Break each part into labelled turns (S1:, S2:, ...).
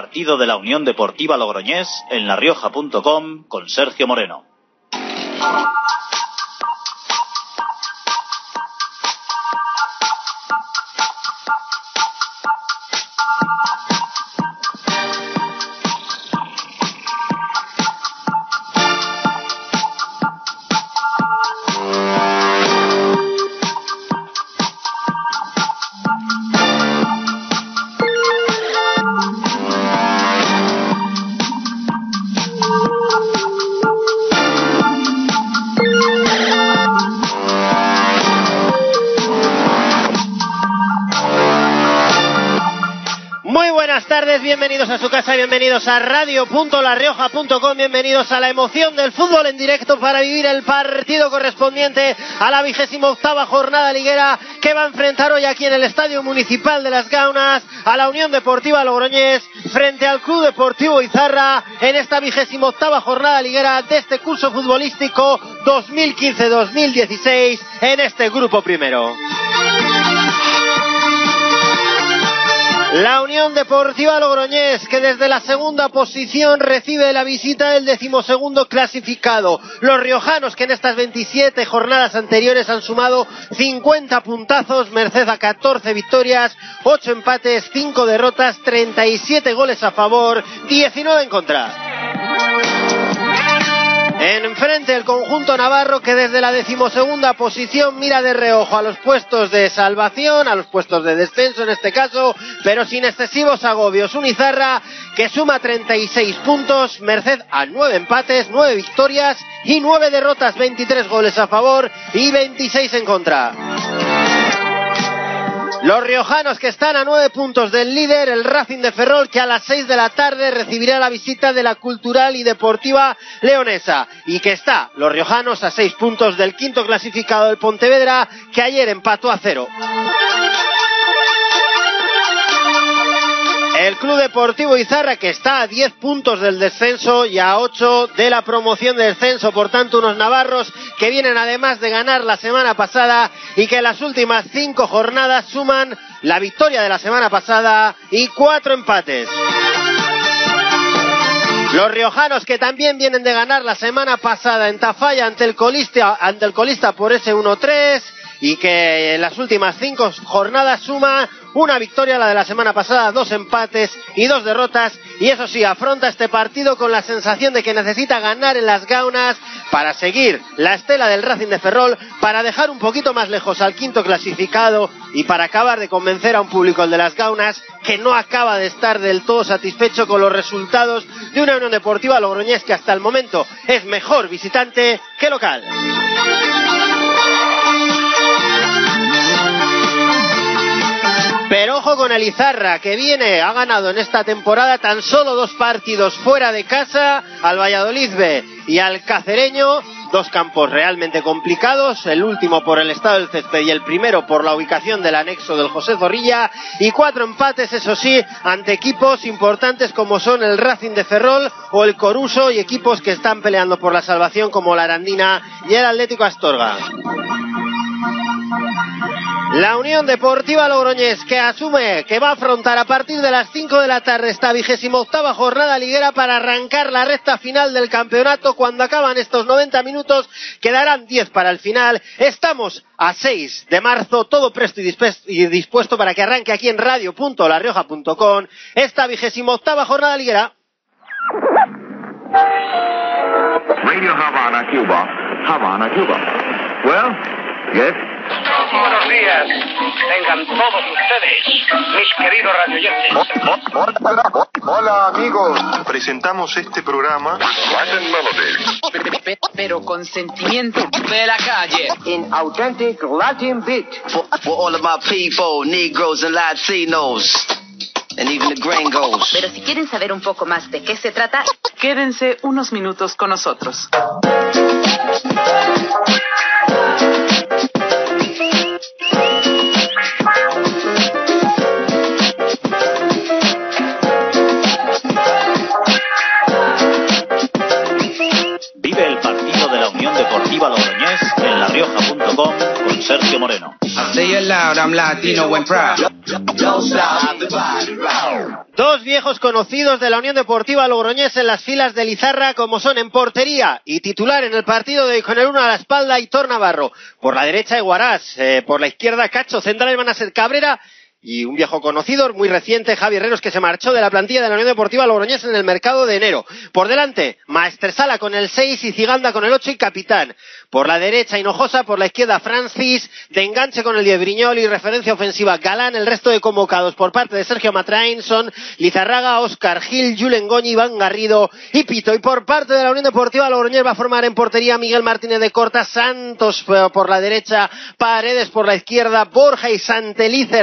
S1: Partido de la Unión Deportiva Logroñés en larioja.com con Sergio Moreno.
S2: Bienvenidos a su casa, bienvenidos a radio.larrioja.com, bienvenidos a la emoción del fútbol en directo para vivir el partido correspondiente a la vigésima octava jornada liguera que va a enfrentar hoy aquí en el Estadio Municipal de Las Gaunas a la Unión Deportiva Logroñés frente al Club Deportivo Izarra en esta vigésima octava jornada liguera de este curso futbolístico 2015-2016 en este grupo primero. La Unión Deportiva Logroñés, que desde la segunda posición recibe la visita del decimosegundo clasificado. Los riojanos, que en estas 27 jornadas anteriores han sumado 50 puntazos, merced a 14 victorias, 8 empates, 5 derrotas, 37 goles a favor, 19 en contra. Enfrente el conjunto navarro que desde la decimosegunda posición mira de reojo a los puestos de salvación, a los puestos de descenso en este caso, pero sin excesivos agobios. Unizarra que suma 36 puntos, merced a 9 empates, 9 victorias y 9 derrotas, 23 goles a favor y 26 en contra. Los riojanos que están a nueve puntos del líder, el Racing de Ferrol, que a las seis de la tarde recibirá la visita de la Cultural y Deportiva Leonesa. Y que está, los riojanos, a seis puntos del quinto clasificado del Pontevedra, que ayer empató a cero. El Club Deportivo Izarra que está a 10 puntos del descenso y a 8 de la promoción de descenso, por tanto unos navarros que vienen además de ganar la semana pasada y que las últimas 5 jornadas suman la victoria de la semana pasada y 4 empates. Los riojanos que también vienen de ganar la semana pasada en Tafalla ante el colista, ante el colista por ese 1-3 y que en las últimas cinco jornadas suma una victoria, la de la semana pasada, dos empates y dos derrotas. Y eso sí, afronta este partido con la sensación de que necesita ganar en las gaunas para seguir la estela del Racing de Ferrol, para dejar un poquito más lejos al quinto clasificado y para acabar de convencer a un público, el de las gaunas, que no acaba de estar del todo satisfecho con los resultados de una Unión Deportiva Logroñés que hasta el momento es mejor visitante que local. Pero ojo con el Izarra, que viene, ha ganado en esta temporada tan solo dos partidos fuera de casa al Valladolid y al Cacereño. Dos campos realmente complicados, el último por el estado del césped y el primero por la ubicación del anexo del José Zorrilla. Y cuatro empates, eso sí, ante equipos importantes como son el Racing de Ferrol o el Coruso y equipos que están peleando por la salvación como la Arandina y el Atlético Astorga. La Unión Deportiva Logroñés que asume que va a afrontar a partir de las 5 de la tarde esta vigésima octava jornada liguera para arrancar la recta final del campeonato. Cuando acaban estos 90 minutos quedarán 10 para el final. Estamos a 6 de marzo, todo presto y dispuesto para que arranque aquí en radio.larioja.com esta vigésima octava jornada liguera.
S3: Radio Havana, Cuba. Havana, Cuba. Well, yes.
S4: Buenos días, tengan todos ustedes, mis queridos radioyentes.
S5: Hola amigos, presentamos este programa
S6: pero con sentimiento de la calle.
S7: In authentic Latin beat.
S8: For, for all of my people, Negroes and Latinos. And even the gringos.
S9: Pero si quieren saber un poco más de qué se trata,
S6: quédense unos minutos con nosotros.
S1: Con Sergio Moreno.
S2: Dos viejos conocidos de la Unión Deportiva Logroñés en las filas de Lizarra como son en portería y titular en el partido de con el uno a la espalda Hitor Navarro. Por la derecha Iguarás, eh, por la izquierda Cacho, centrales van a ser Cabrera y un viejo conocido, muy reciente, Javi Herreros, que se marchó de la plantilla de la Unión Deportiva Logroñés en el mercado de enero. Por delante, Maestresala con el 6 y Ciganda con el 8 y capitán. Por la derecha, Hinojosa, por la izquierda, Francis, de enganche con el 10 Briñol y referencia ofensiva, Galán, el resto de convocados por parte de Sergio Matrainson, Lizarraga, Oscar Gil, Julen Goñi, Iván Garrido y Pito. Y por parte de la Unión Deportiva Logroñés va a formar en portería Miguel Martínez de Corta, Santos eh, por la derecha, Paredes por la izquierda, Borja y Santelice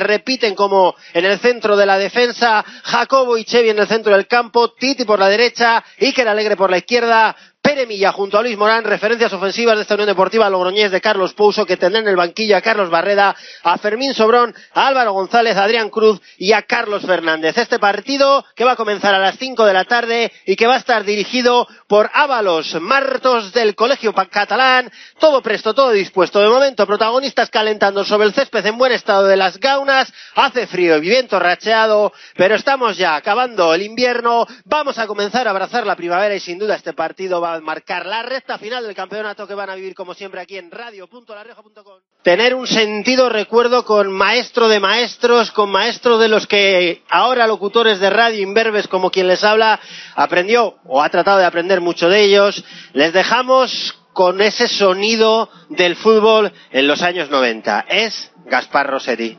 S2: como en el centro de la defensa, Jacobo y Chevi en el centro del campo, Titi por la derecha, Iker Alegre por la izquierda, Pere Milla junto a Luis Morán, referencias ofensivas de esta Unión Deportiva Logroñés de Carlos Pouso, que tendrá en el banquillo a Carlos Barreda, a Fermín Sobrón, a Álvaro González, a Adrián Cruz y a Carlos Fernández. Este partido que va a comenzar a las 5 de la tarde y que va a estar dirigido por Ábalos Martos del Colegio Catalán. Todo presto, todo dispuesto. De momento, protagonistas calentando sobre el césped en buen estado de las gaunas. Hace frío y viento racheado, pero estamos ya acabando el invierno. Vamos a comenzar a abrazar la primavera y sin duda este partido va a marcar la recta final del campeonato que van a vivir como siempre aquí en radio.larioja.com. Tener un sentido recuerdo con maestro de maestros, con maestro de los que ahora locutores de radio imberbes como quien les habla aprendió o ha tratado de aprender mucho de ellos. Les dejamos con ese sonido del fútbol en los años 90. Es Gaspar Rossetti.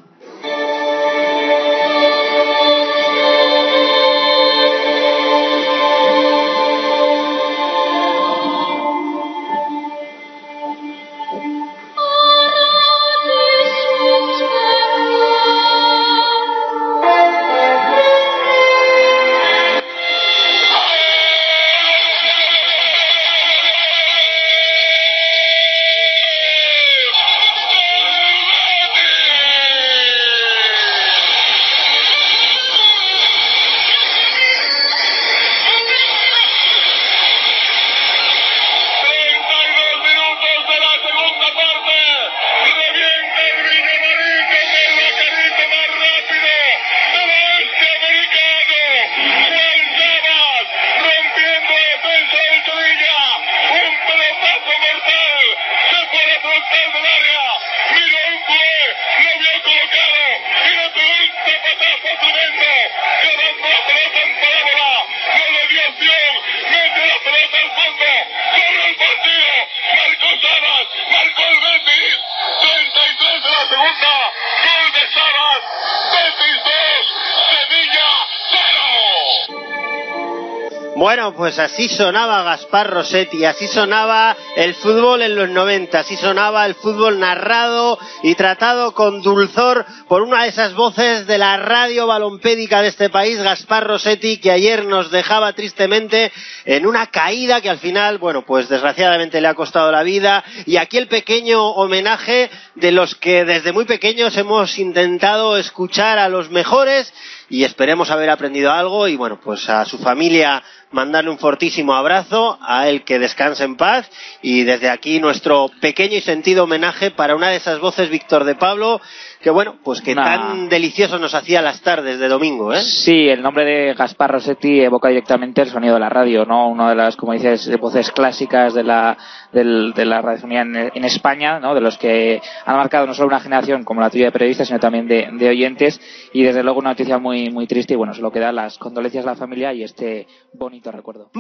S2: Bueno, pues así sonaba Gaspar Rossetti, así sonaba el fútbol en los 90, así sonaba el fútbol narrado y tratado con dulzor por una de esas voces de la radio balompédica de este país, Gaspar Rossetti, que ayer nos dejaba tristemente en una caída que al final, bueno, pues desgraciadamente le ha costado la vida. Y aquí el pequeño homenaje de los que desde muy pequeños hemos intentado escuchar a los mejores y esperemos haber aprendido algo y bueno, pues a su familia mandarle un fortísimo abrazo, a él que descanse en paz y desde aquí nuestro pequeño y sentido homenaje para una de esas voces, Víctor de Pablo, que bueno, pues que tan delicioso nos hacía las tardes de domingo, ¿eh?
S10: Sí, el nombre de Gaspar Rossetti evoca directamente el sonido de la radio, ¿no? Una de las, como dices, voces clásicas de la, del- de la radiofonía en, en España, ¿no? De los que han marcado no solo una generación como la tuya de periodistas, sino también de, de oyentes. Y desde luego una noticia muy, muy triste y bueno, solo queda las condolencias a la familia y este bonito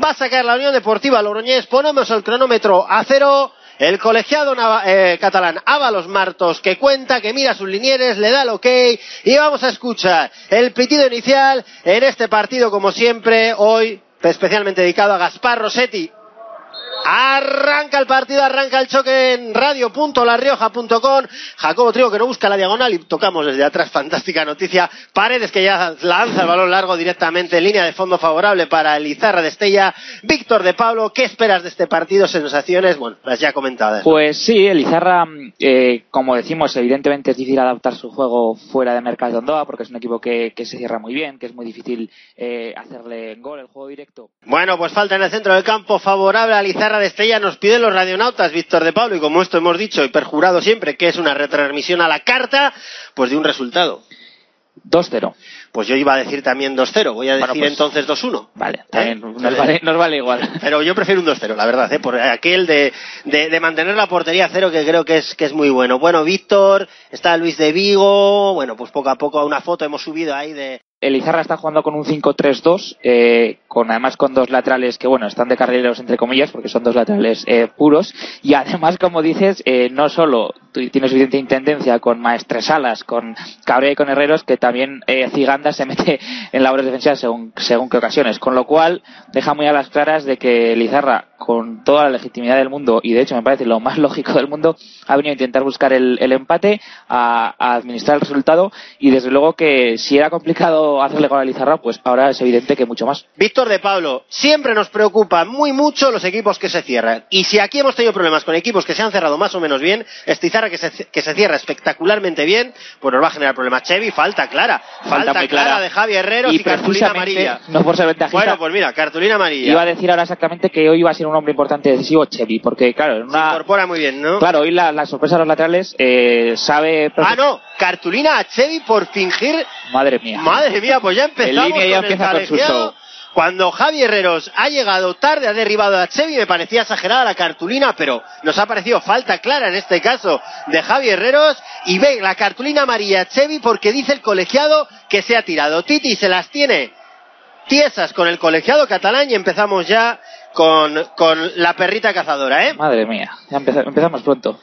S2: Va a sacar la Unión Deportiva Logroñés, ponemos el cronómetro a cero. El colegiado eh, catalán Ábalos Martos, que cuenta, que mira sus linieres, le da el ok y vamos a escuchar el pitido inicial en este partido, como siempre, hoy especialmente dedicado a Gaspar Rossetti. Arranca el partido, arranca el choque en radio.larrioja.com. Jacobo Trigo que no busca la diagonal y tocamos desde atrás. Fantástica noticia. Paredes que ya lanza el balón largo directamente en línea de fondo favorable para el Izarra de Estella. Víctor de Pablo, ¿qué esperas de este partido? Sensaciones, bueno, las ya comentadas.
S10: Pues sí, el Izarra, eh, como decimos, evidentemente es difícil adaptar su juego fuera de Mercado de Ondoa porque es un equipo que, que se cierra muy bien, que es muy difícil eh, hacerle gol, el juego directo.
S2: Bueno, pues falta en el centro del campo favorable al Izarra de Estella nos piden los radionautas, Víctor de Pablo, y como esto hemos dicho y perjurado siempre que es una retransmisión a la carta, pues de un resultado.
S10: 2-0.
S2: Pues yo iba a decir también 2-0, voy a decir
S10: Bueno, pues-
S2: entonces 2-1.
S10: Vale,
S2: ¿Eh?
S10: también nos, vale, nos vale igual.
S2: Pero yo prefiero un 2-0, la verdad, ¿eh? por aquel de, de, de mantener la portería a cero que creo que es, que es muy bueno. Bueno, Víctor, está Luis de Vigo, bueno, pues poco a poco una foto hemos subido ahí de...
S10: Elizarra está jugando con un 5-3-2, eh, con además con dos laterales que, bueno, están de carrileros entre comillas, porque son dos laterales eh, puros. Y además, como dices, eh, no solo tú tienes suficiente intendencia con Maestresalas, con Cabrera y con Herreros, que también eh, Ziganda se mete en labores defensivas según, según qué ocasiones. Con lo cual, deja muy a las claras de que Elizarra, con toda la legitimidad del mundo, y de hecho me parece lo más lógico del mundo, ha venido a intentar buscar el, el empate, a, a administrar el resultado, y desde luego que si era complicado hacerle gol a Lizarra, pues ahora es evidente que mucho más.
S2: Víctor de Pablo, siempre nos preocupa muy mucho los equipos que se cierran. Y si aquí hemos tenido problemas con equipos que se han cerrado más o menos bien, Estizarra que se, que se cierra espectacularmente bien, pues nos va a generar problemas. Chevy, falta clara. Falta,
S10: muy
S2: clara,
S10: clara.
S2: de Javi Herreros y,
S10: Y
S2: cartulina amarilla.
S10: no por ser ventajista,
S2: Bueno, pues mira, cartulina amarilla.
S10: iba a decir ahora exactamente que hoy iba a ser un hombre importante y decisivo Chevy, porque claro, en
S2: Se
S10: una...
S2: incorpora muy bien, ¿no?
S10: Claro, hoy la, la sorpresa de los laterales eh, sabe...
S2: Ah, no, cartulina a Chevy por fingir
S10: Madre mía.
S2: Madre mía, pues ya empezamos
S10: En línea ya
S2: con el
S10: empieza con su show.
S2: Cuando Javi Herreros ha llegado tarde, ha derribado a Chevy, me parecía exagerada la cartulina, pero nos ha parecido falta clara en este caso de Javi Herreros. Y ve la cartulina amarilla a Chevy porque dice el colegiado que se ha tirado. Titi se las tiene tiesas con el colegiado catalán y empezamos ya con, con la perrita cazadora, ¿eh?
S10: Madre mía, ya empeza- empezamos pronto.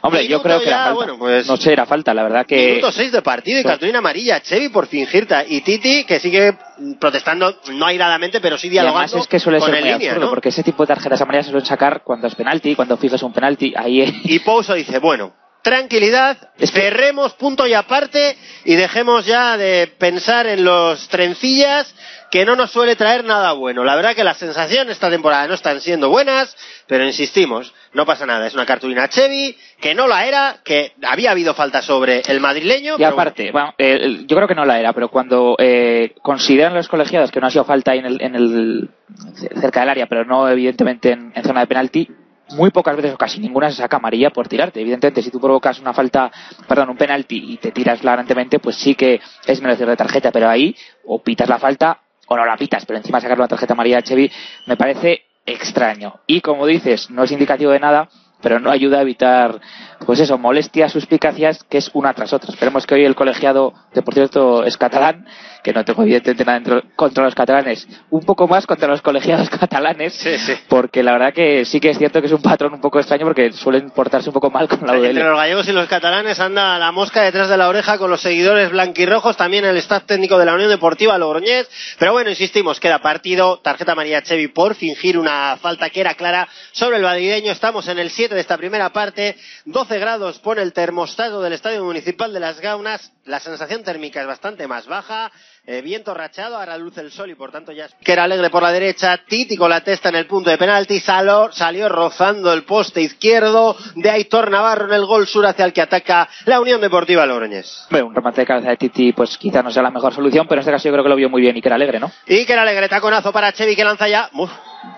S10: Hombre, yo creo que
S2: ya,
S10: era falta.
S2: bueno, pues-
S10: No sé, era falta, la verdad que...
S2: Minuto 6 de partido y
S10: Pues-
S2: cartulina amarilla. Chevy por fingirta. Y Titi que sigue protestando, no airadamente, pero sí
S10: Y además
S2: dialogando
S10: es que suele
S2: con
S10: ser
S2: el
S10: muy
S2: línea,
S10: absurdo,
S2: ¿no?
S10: porque ese tipo de tarjetas amarillas se suelen sacar cuando es penalti, cuando fijas un penalti, ahí...
S2: Y Pouso dice, bueno, tranquilidad, cerremos punto y aparte y dejemos ya de pensar en los trencillas que no nos suele traer nada bueno. La verdad que las sensaciones esta temporada no están siendo buenas, pero insistimos, no pasa nada. Es una cartulina Chevy, que no la era, que había habido falta sobre el madrileño.
S10: Y aparte, bueno, eh, yo creo que no la era, pero cuando eh, consideran los colegiados que no ha sido falta ahí en el, en el cerca del área, pero no evidentemente en, en zona de penalti, muy pocas veces o casi ninguna se saca amarilla por tirarte. Evidentemente, si tú provocas una falta, perdón, un penalti y te tiras flagrantemente, pues sí que es merecedor de tarjeta, pero ahí o pitas la falta o no la pitas, pero encima sacar una tarjeta amarilla a Chevy me parece extraño. Y como dices, no es indicativo de nada, pero no ayuda a evitar, pues eso, molestias, suspicacias, que es una tras otra. Esperemos que hoy el colegiado, que por cierto es catalán, que no tengo evidentemente nada dentro- contra los catalanes, un poco más contra los colegiados catalanes,
S2: Sí, sí.
S10: porque la verdad que sí que es cierto que es un patrón un poco extraño porque suelen portarse un poco mal con la
S2: Entre
S10: UDL.
S2: los gallegos y los catalanes anda la mosca detrás de la oreja con los seguidores blanquirrojos, también el staff técnico de la Unión Deportiva Logroñés. Pero bueno, insistimos, queda partido, tarjeta María Chevy por fingir una falta que era clara sobre el madrileño. Estamos en el 7 de esta primera parte, 12 grados pone el termostato del Estadio Municipal de Las Gaunas, la sensación térmica es bastante más baja. Eh, viento rachado, ahora luce el sol y por tanto ya es- que era alegre por la derecha, Titi con la testa en el punto de penalti, salió, salió rozando el poste izquierdo de Aitor Navarro en el gol sur hacia el que ataca la Unión Deportiva Logroñés.
S10: Hombre, un remate de cabeza de Titi, pues quizá no sea la mejor solución, pero en este caso yo creo que lo vio muy bien y que era alegre, ¿no?
S2: Y que era alegre taconazo para Chevy que lanza ya. Uf,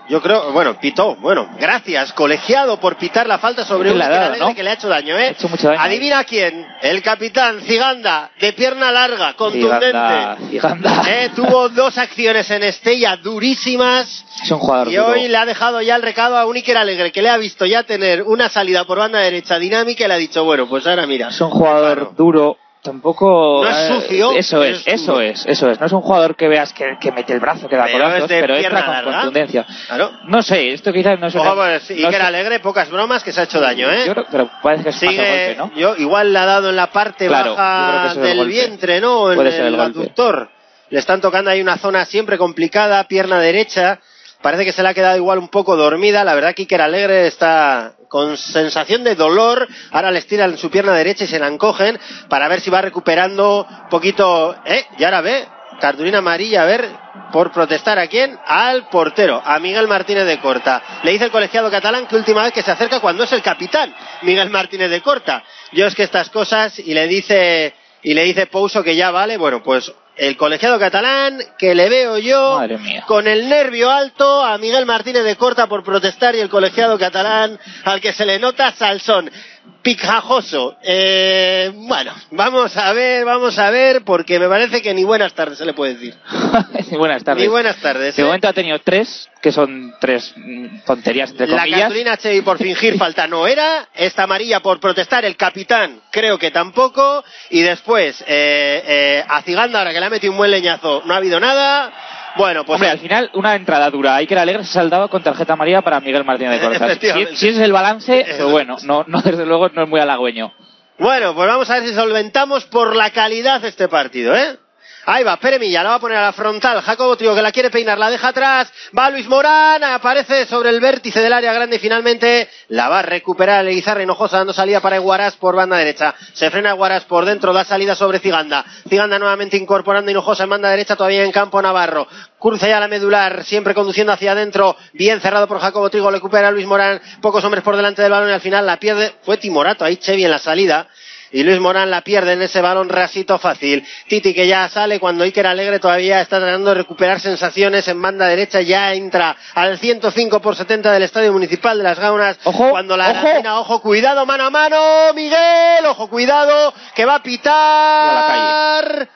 S2: yo creo, bueno, pitó. Bueno, gracias, colegiado, por pitar la falta sobre un
S10: dado, ¿no?
S2: que le ha hecho daño, ¿eh?
S10: Ha hecho mucho daño.
S2: Adivina quién. El capitán Ziganda, de pierna larga, contundente.
S10: Giganda.
S2: Eh, tuvo dos acciones en Estella durísimas.
S10: Es un jugador
S2: Y
S10: duro.
S2: hoy le ha dejado ya el recado a un Iker Alegre que le ha visto ya tener una salida por banda derecha dinámica y le ha dicho, bueno, pues ahora mira.
S10: Es un jugador
S2: Claro.
S10: duro. Tampoco.
S2: No es
S10: eh,
S2: sucio,
S10: Eso
S2: es
S10: es, eso es, eso es. No es un jugador que veas que, que mete el brazo, que da
S2: Pero
S10: colazos, pero entra con
S2: larga.
S10: contundencia.
S2: Claro.
S10: No sé, esto quizás no es
S2: Ojo,
S10: una-
S2: pues
S10: no
S2: Iker
S10: sé-
S2: Alegre, pocas bromas que se ha hecho daño, ¿eh?
S10: Yo creo, pero parece que es
S2: Sigue,
S10: golpe, ¿no?
S2: yo igual le ha dado en la parte
S10: Claro, que
S2: baja del vientre, ¿no? En el
S10: el
S2: aductor. Le están tocando ahí una zona siempre complicada, pierna derecha. Parece que se le ha quedado igual un poco dormida. La verdad que Iker Alegre está con sensación de dolor. Ahora le estiran su pierna derecha y se la encogen para ver si va recuperando un poquito. ¿Eh? Y ahora ve, cartulina amarilla, a ver, por protestar a quién? Al portero, a Miguel Martínez de Corta. Le dice el colegiado catalán que última vez que se acerca cuando es el capitán, Miguel Martínez de Corta. Yo es que estas cosas, y le dice, y le dice Pouso que ya vale, bueno, pues el colegiado catalán que le veo yo con el nervio alto a Miguel Martínez de Corta por protestar y el colegiado catalán al que se le nota salsón. Picajoso. Eh, bueno, vamos a ver, vamos a ver, porque me parece que ni buenas tardes se le puede decir.
S10: buenas tardes.
S2: Ni buenas tardes.
S10: De
S2: ¿eh?
S10: momento ha tenido tres, que son tres mm, tonterías, entre
S2: La
S10: comillas.
S2: cartulina Chevy por fingir falta no era, esta amarilla por protestar, el capitán creo que tampoco, y después eh, eh, a Ciganda, ahora que le ha metido un buen leñazo, no ha habido nada. Bueno, pues
S10: Hombre, al final, una entrada dura. Hay que Alegre se ha saldado con tarjeta amarilla para Miguel Martínez de Corta. Si, si es el balance, pero bueno, no, no, desde luego no es muy halagüeño.
S2: Bueno, pues vamos a ver si solventamos por la calidad este partido, ¿eh? Ahí va, Pere Milla, la va a poner a la frontal. Jacobo Trigo que la quiere peinar, la deja atrás. Va Luis Morán, aparece sobre el vértice del área grande y finalmente la va a recuperar Elizarra Hinojosa dando salida para Iguarás por banda derecha. Se frena Iguarás por dentro, da salida sobre Ciganda. Ciganda nuevamente incorporando Hinojosa en banda derecha, todavía en campo Navarro. Cruza ya la medular, siempre conduciendo hacia adentro. Bien cerrado por Jacobo Trigo, le recupera Luis Morán. Pocos hombres por delante del balón y al final la pierde. Fue Timorato ahí, Chevi en la salida. Y Luis Morán la pierde en ese balón rasito fácil. Titi que ya sale cuando Iker Alegre todavía está tratando de recuperar sensaciones en banda derecha. Ya entra al 105 por 70 del Estadio Municipal de Las Gaunas.
S10: Ojo,
S2: cuando la
S10: ojo.
S2: Ojo, cuidado, mano a mano, Miguel, ojo, cuidado, que va a pitar.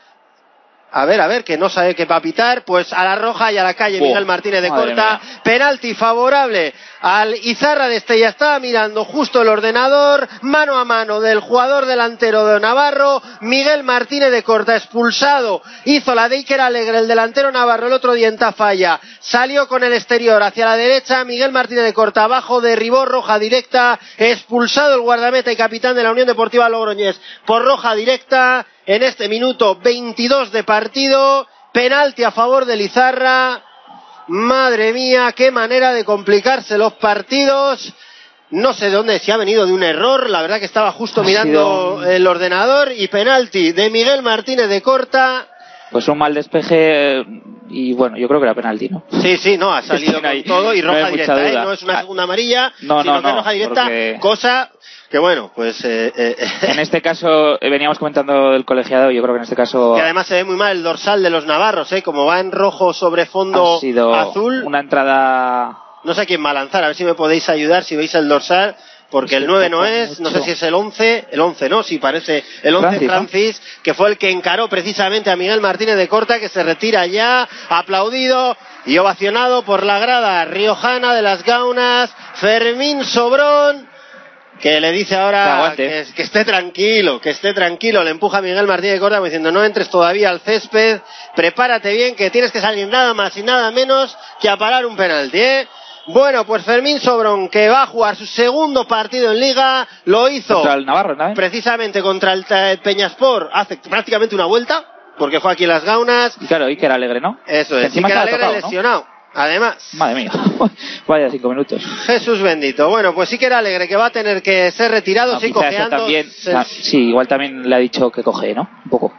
S2: A ver, a ver, que no sabe qué va a pitar, pues a la roja y a la calle Miguel Martínez de Corta.
S10: mía.
S2: Penalti favorable al Izarra de Estella. Estaba mirando justo el ordenador, mano a mano del jugador delantero de Navarro, Miguel Martínez de Corta, expulsado. Hizo la de Iker Alegre, el delantero Navarro, el otro día en Tafalla. Salió con el exterior hacia la derecha, Miguel Martínez de Corta abajo, derribó roja directa, expulsado el guardameta y capitán de la Unión Deportiva Logroñés por roja directa en este minuto 22 de partido. Penalti a favor de Lizarra. Madre mía, qué manera de complicarse los partidos. No sé de dónde, si ha venido de un error. La verdad que estaba justo
S10: Ha
S2: mirando
S10: sido-
S2: el ordenador. Y penalti de Miguel Martínez de Corta.
S10: Pues un mal despeje y bueno, yo creo que era penalti, ¿no?
S2: Sí, sí, no, ha salido
S10: No
S2: con todo y
S10: no
S2: roja
S10: mucha
S2: directa, ¿eh? No es una segunda amarilla,
S10: no,
S2: sino
S10: no,
S2: que
S10: no,
S2: roja directa,
S10: porque-
S2: cosa que bueno, pues eh, eh,
S10: En este caso, eh, veníamos comentando del colegiado, yo creo que en este caso
S2: que además se ve muy mal el dorsal de los navarros, ¿eh? Como va en rojo sobre fondo
S10: ha sido
S2: azul,
S10: una entrada
S2: no sé quién va a lanzar, a ver si me podéis ayudar si veis el dorsal, porque el 9 no es, no sé si es el 11, el 11 no, sí parece el 11
S10: Francis,
S2: Francis,
S10: ¿no?
S2: que fue el que encaró precisamente a Miguel Martínez de Corta, que se retira ya, aplaudido y ovacionado por la grada riojana de las Gaunas, Fermín Sobrón, que le dice ahora que, que esté tranquilo, que esté tranquilo, le empuja a Miguel Martínez como diciendo no entres todavía al césped, prepárate bien que tienes que salir nada más y nada menos que a parar un penalti, ¿eh? Bueno, pues Fermín Sobrón, que va a jugar su segundo partido en Liga, lo hizo
S10: contra el Navarro, ¿no?
S2: precisamente contra el Ta- Peñaspor hace prácticamente una vuelta, porque fue aquí en las Gaunas,
S10: Y claro, Iker Alegre, ¿no?
S2: eso es,
S10: Encima ha
S2: Alegre
S10: tocado, ¿no?
S2: Además,
S10: Madre mía, vaya cinco minutos.
S2: Jesús bendito. Bueno, pues sí que era alegre que va a tener que ser retirado,
S10: No,
S2: sí, cojeando.
S10: también,
S2: Se-
S10: ah, sí, igual también le ha dicho que coge, ¿no? Un poco.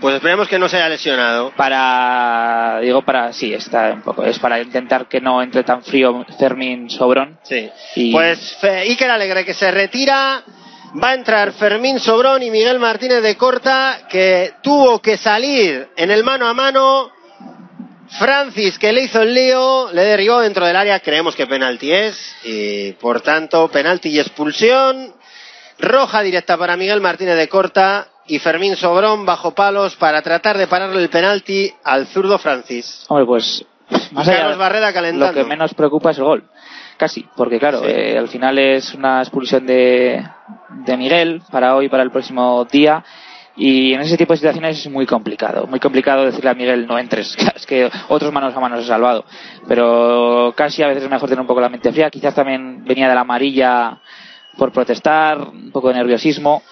S2: Pues esperemos que no se haya lesionado.
S10: Para, digo, para, sí, está un poco, es para intentar que no entre tan frío Fermín Sobrón.
S2: Sí.
S10: Y-
S2: Pues Fe- Iker Alegre que se retira. Va a entrar Fermín Sobrón y Miguel Martínez de Corta, que tuvo que salir en el mano a mano. Francis, que le hizo el lío, le derribó dentro del área. Creemos que penalti es. Y por tanto, penalti y expulsión. Roja directa para Miguel Martínez de Corta. Y Fermín Sobrón bajo palos para tratar de pararle el penalti al zurdo Francis.
S10: Hombre, pues, más allá,
S2: Carlos Barreda calentando.
S10: lo que menos preocupa es el gol. Casi, porque claro,
S2: Sí.
S10: eh, al final es una expulsión de, de Miguel para hoy, para el próximo día. Y en ese tipo de situaciones es muy complicado. Muy complicado decirle a Miguel no entres. Es que otros manos a manos he salvado. Pero casi a veces es mejor tener un poco la mente fría. Quizás también venía de la amarilla por protestar, un poco de nerviosismo.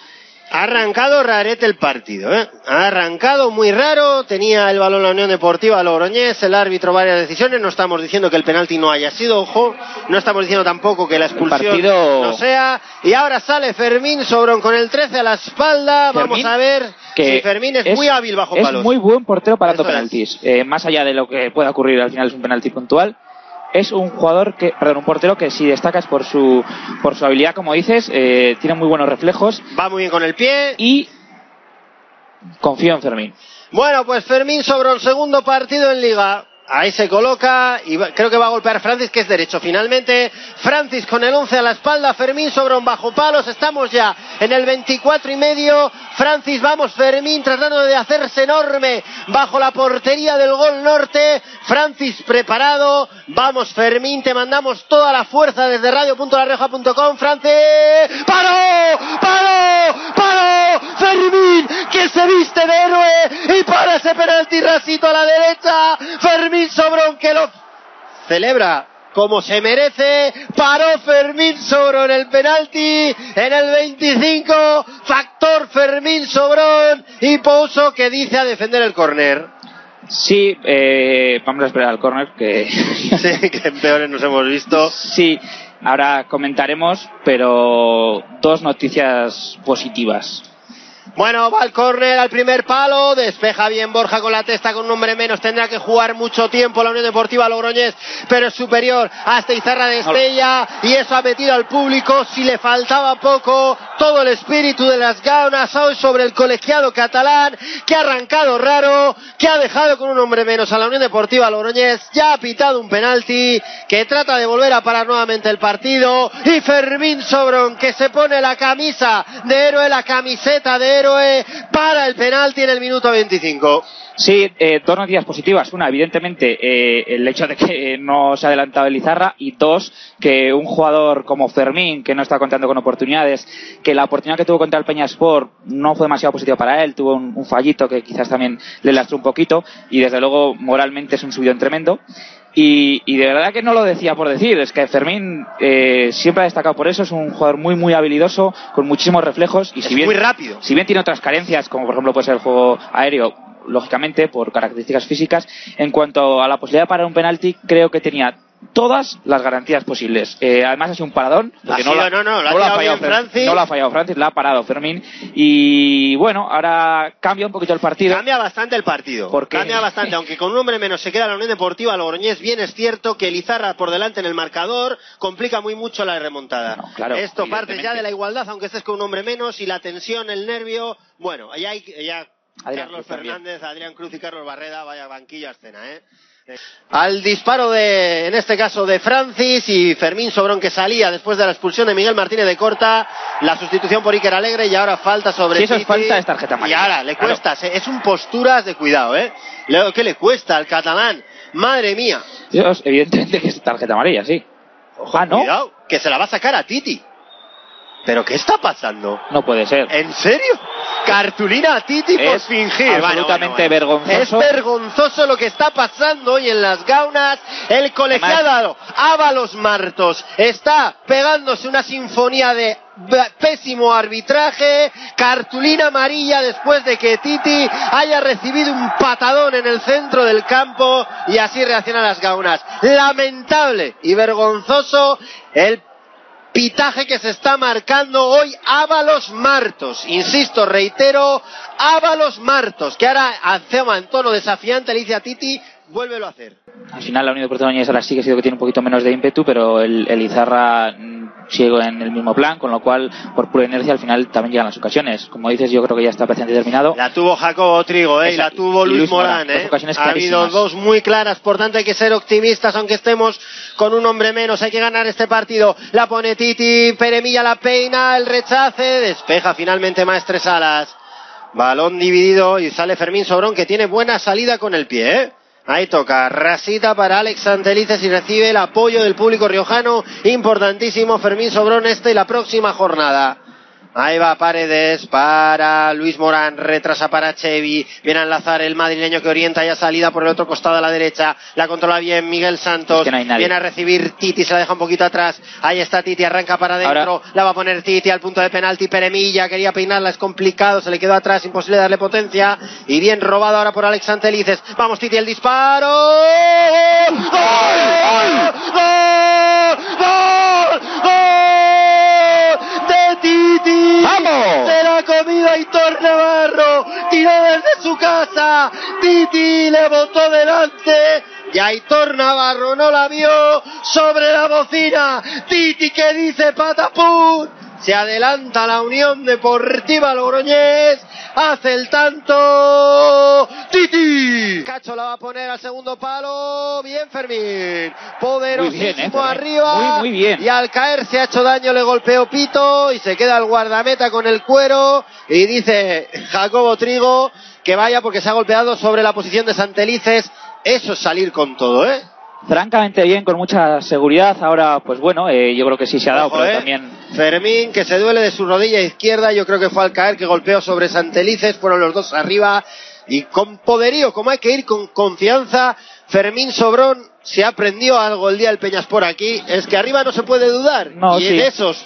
S2: Ha arrancado rarete el partido, ¿eh? Ha arrancado muy raro, tenía el balón la Unión Deportiva Logroñés, el árbitro varias decisiones, no estamos diciendo que el penalti no haya sido, ojo, no estamos diciendo tampoco que la expulsión
S10: partido-
S2: no sea, y ahora sale Fermín Sobrón con el 13 a la espalda, vamos a ver
S10: que
S2: si Fermín es, muy hábil bajo
S10: es
S2: palos.
S10: muy buen portero parando
S2: Eso es.
S10: penaltis. Eh, más allá de lo que pueda ocurrir, al final es un penalti puntual. Es un jugador que, perdón, un portero que si destacas por su, por su habilidad, como dices, eh, tiene muy buenos reflejos
S2: Va muy bien con el pie,
S10: y confío en Fermín.
S2: Bueno, pues Fermín Sobrón, segundo partido en Liga. Ahí se coloca y creo que va a golpear Francis, que es derecho. Finalmente, Francis con el 11 a la espalda, Fermín Sobrón bajo palos. Estamos ya en el 24 y medio. Francis, vamos, Fermín tratando de hacerse enorme bajo la portería del gol norte. Francis preparado. Vamos, Fermín, te mandamos toda la fuerza desde radio.larioja.com. Francis, ¡paró! ¡paró! ¡paró! Fermín, que se viste de héroe y para ese penalti rasito a la derecha. Fermín Sobrón que lo celebra como se merece. Paró Fermín Sobrón el penalti en el 25. Factor Fermín Sobrón y Pouso que dice a defender el córner.
S10: Sí, eh, vamos a esperar al córner que...
S2: sí, que en peores nos hemos visto.
S10: Sí, ahora comentaremos, pero dos noticias positivas.
S2: Bueno, va al córner al primer palo, despeja bien Borja con la testa con un hombre menos, tendrá que jugar mucho tiempo la Unión Deportiva Logroñés, pero es superior hasta Izarra de Estella y eso ha metido al público, si le faltaba poco, todo el espíritu de las gaunas hoy sobre el colegiado catalán, que ha arrancado raro, que ha dejado con un hombre menos a la Unión Deportiva Logroñés, ya ha pitado un penalti, que trata de volver a parar nuevamente el partido, y Fermín Sobrón, que se pone la camisa de héroe, la camiseta de héroe, para el penalti en el minuto 25.
S10: Sí, eh, dos noticias positivas. Una, evidentemente, eh, el hecho de que no se ha adelantado el Izarra. Y dos, que un jugador como Fermín, que no está contando con oportunidades, que la oportunidad que tuvo contra el Peñasport no fue demasiado positiva para él. Tuvo un, un fallito que quizás también le lastró un poquito. Y desde luego, moralmente es un subidón tremendo. Y, y de verdad que no lo decía por decir, es que Fermín eh, siempre ha destacado por eso, es un jugador muy muy habilidoso, con muchísimos reflejos y
S2: Es
S10: si bien,
S2: muy rápido.
S10: si bien tiene otras carencias, como por ejemplo puede ser el juego aéreo, lógicamente por características físicas, en cuanto a la posibilidad para un penalti, creo que tenía todas las garantías posibles. Eh, además ha sido un paradón, porque
S2: Ha
S10: no,
S2: sido-
S10: la-
S2: no, no, lo ha
S10: lo ha fallado
S2: Francis.
S10: no lo ha fallado Francis, la ha parado Fermín y bueno, ahora cambia un poquito el partido.
S2: Cambia bastante el partido.
S10: Porque-
S2: Cambia bastante, aunque con un hombre menos se queda la Unión Deportiva Logroñés, bien es cierto que Lizarra por delante en el marcador complica muy mucho la remontada.
S10: claro,
S2: Esto parte ya de la igualdad, aunque estés con un hombre menos y la tensión, el nervio. Bueno, allá hay ya
S10: Adrián
S2: Carlos
S10: Cruz también.
S2: Fernández, Adrián Cruz y Carlos Barreda, vaya banquillo a escena, ¿eh? Al disparo de, en este caso, de Francis y Fermín Sobrón que salía después de la expulsión de Miguel Martínez de Corta, la sustitución por Iker Alegre y ahora falta sobre
S10: Si eso es falta, es tarjeta
S2: Y
S10: amarilla.
S2: ahora le
S10: Claro.
S2: cuesta, es un posturas de cuidado, ¿eh? ¿Qué le cuesta al catalán? Madre mía.
S10: Es evidentemente que es tarjeta amarilla, sí. ah, ¿no?
S2: Cuidado, que se la va a sacar a Titi. ¿Pero qué está pasando?
S10: No puede ser.
S2: ¿En serio? Cartulina a Titi por
S10: Es
S2: fingir. Bueno,
S10: absolutamente
S2: bueno, bueno.
S10: vergonzoso.
S2: Es vergonzoso lo que está pasando hoy en las gaunas. El colegiado Ábalos Martos está pegándose una sinfonía de pésimo arbitraje. Cartulina amarilla después de que Titi haya recibido un patadón en el centro del campo y así reaccionan las gaunas. Lamentable y vergonzoso el pitaje que se está marcando hoy Ábalos Martos. Insisto, reitero, Ábalos Martos, que ahora Acema en tono desafiante le dice a Titi, vuélvelo a hacer.
S10: Al final la Unión Deportiva sí que ha sido que tiene un poquito menos de ímpetu, pero el, el Izarra sigue en el mismo plan, con lo cual por pura inercia al final también llegan las ocasiones. Como dices, yo creo que ya está prácticamente terminado.
S2: La tuvo Jacobo Trigo, ¿eh? y la tuvo Luis,
S10: Luis Morán,
S2: ¿eh?
S10: ocasiones
S2: Ha habido dos muy claras, por tanto hay que ser optimistas, aunque estemos con un hombre menos. Hay que ganar este partido. La pone Titi, Peremilla la peina, el rechace, despeja finalmente Maestre Salas. Balón dividido y sale Fermín Sobrón, que tiene buena salida con el pie, ¿eh? Ahí toca, rasita para Alex Santelices y recibe el apoyo del público riojano, importantísimo Fermín Sobrón este y la próxima jornada. Ahí va Paredes para Luis Morán, retrasa para Chevi, viene a enlazar el madrileño que orienta ya salida por el otro costado a la derecha, la controla bien Miguel Santos,
S10: Es que no hay nadie.
S2: viene a recibir Titi, se la deja un poquito atrás, ahí está Titi, arranca para adentro, la va a poner Titi al punto de penalti, Peremilla, quería peinarla, es complicado, se le quedó atrás, imposible darle potencia, y bien robado ahora por Alex Antelices, vamos Titi, el disparo, ¡Gol! ¡Gol! ¡Gol! ¡Gol! Comido Aitor Navarro, tiró desde su casa, Titi le botó delante, y Aitor Navarro no la vio sobre la bocina. Titi que dice patapún. Se adelanta la Unión Deportiva Logroñés. Hace el tanto. Titi. Cacho la va a poner al segundo palo. Bien Fermín. Poderosísimo
S10: Muy bien, ¿eh, Fermín?
S2: arriba.
S10: Muy, muy bien.
S2: Y al caer se ha hecho daño, le golpeó Pito y se queda el guardameta con el cuero. Y dice Jacobo Trigo que vaya porque se ha golpeado sobre la posición de Santelices. Eso es salir con todo, ¿eh?
S10: Francamente bien, con mucha seguridad. Ahora, pues bueno, eh, yo creo que sí se ha dado,
S2: Ojo,
S10: pero
S2: ¿eh?
S10: también
S2: Fermín, que se duele de su rodilla izquierda, yo creo que fue al caer, que golpeó sobre Santelices, fueron los dos arriba, y con poderío, como hay que ir con confianza, Fermín Sobrón se aprendió algo el día del Peñaspor aquí, es que arriba no se puede dudar,
S10: No,
S2: y
S10: sí.
S2: en esos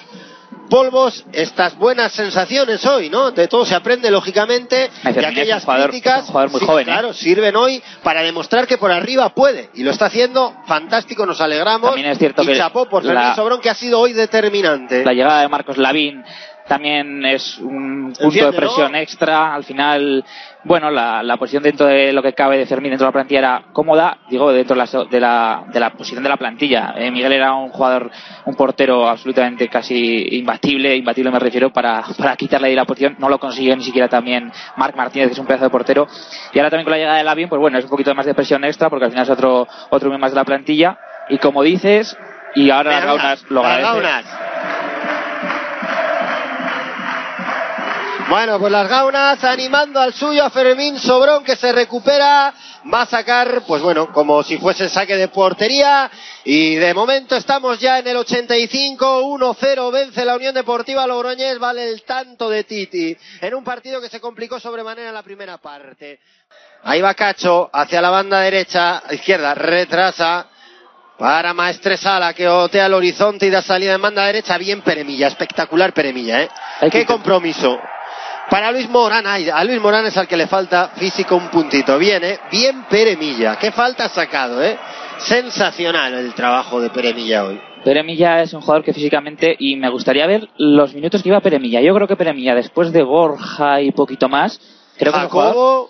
S2: polvos, estas buenas sensaciones hoy, ¿no? De todo se aprende, lógicamente, y aquellas
S10: jugador-
S2: críticas,
S10: muy
S2: sí,
S10: joven, ¿eh?
S2: claro, sirven hoy para demostrar que por arriba puede, y lo está haciendo fantástico, nos alegramos,
S10: También es cierto
S2: y
S10: que
S2: chapó por Fermín
S10: la-
S2: Sobrón, que ha sido hoy determinante.
S10: la llegada de Marcos Lavín también es un punto
S2: Enciende,
S10: de presión
S2: ¿no?
S10: extra. Al final, bueno, la, la posición dentro de lo que cabe de Fermín dentro de la plantilla era cómoda, digo, dentro de la, de la, de la posición de la plantilla. Eh, Miguel era un jugador, un portero absolutamente casi imbatible, imbatible me refiero, para, para quitarle ahí la posición. No lo consiguió ni siquiera también Marc Martínez, que es un pedazo de portero. Y ahora también con la llegada de Lavín, pues bueno, es un poquito más de presión extra, porque al final es otro, otro miembro más de la plantilla. Y como dices, y ahora las gaunas lo agradece.
S2: Bueno, pues las gaunas animando al suyo a Fermín Sobrón que se recupera, va a sacar, pues bueno, como si fuese saque de portería y de momento estamos ya en el 85, 1-0 vence la Unión Deportiva Logroñés, vale el tanto de Titi en un partido que se complicó sobremanera en la primera parte. Ahí va Cacho hacia la banda derecha, izquierda, retrasa, para Maestresala que otea el horizonte y da salida en banda derecha. Bien Peremilla, espectacular Peremilla, ¿eh?
S10: Hay
S2: Qué
S10: que-
S2: compromiso. Para Luis Morán, ay, a Luis Morán es al que le falta físico un puntito. Bien, ¿eh? Bien Peremilla. Qué falta ha sacado, ¿eh? Sensacional el trabajo de Peremilla hoy.
S10: Peremilla es un jugador que físicamente, y me gustaría ver los minutos que iba Peremilla. Yo creo que Peremilla, después de Borja y poquito más, creo que.
S2: Jacobo,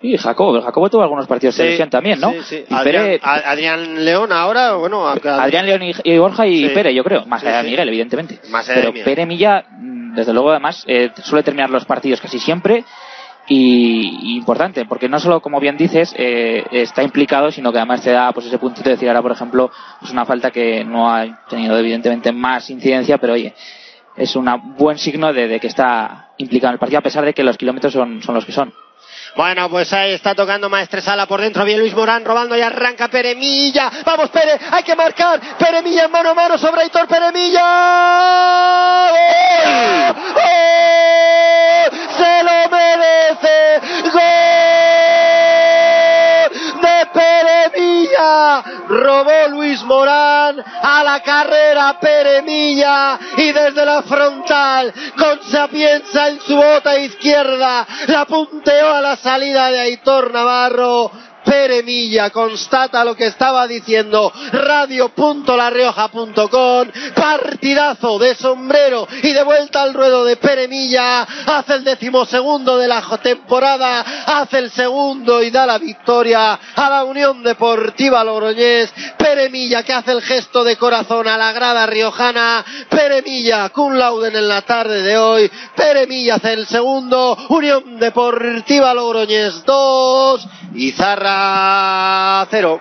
S10: Sí, Jacobo. Jacobo tuvo algunos partidos de
S2: Sí,
S10: selección también, ¿no?
S2: sí, sí.
S10: Y
S2: Adrián, León ahora, bueno, acá-
S10: Adrián León y, y Borja y. Pere, yo creo. Más allá de. Miguel, evidentemente.
S2: Más allá de
S10: Pero Milla, mm, desde luego, además, eh, suele terminar los partidos casi siempre. Y, importante, porque no solo, como bien dices, eh, está implicado, sino que además te da pues ese puntito de decir ahora, por ejemplo, pues una falta que no ha tenido evidentemente más incidencia, pero oye, es un buen signo de, que está implicado en el partido, a pesar de que los kilómetros son, son los que son.
S2: Bueno, pues ahí está tocando Maestresala por dentro. Bien Luis Morán robando y arranca Peremilla. Vamos, Pere, hay que marcar. Peremilla en mano a mano sobre Aitor Peremilla. Morán a la carrera Peremilla y desde la frontal con Sapienza en su bota izquierda la punteó a la salida de Aitor Navarro. Peremilla constata lo que estaba diciendo radio.larrioja.com partidazo de sombrero y de vuelta al ruedo de Peremilla hace el decimosegundo de la temporada hace el segundo y da la victoria a la Unión Deportiva Logroñés Peremilla que hace el gesto de corazón a la grada riojana Peremilla cum lauden en la tarde de hoy Peremilla hace el segundo Unión Deportiva Logroñés 2 y Zarra 0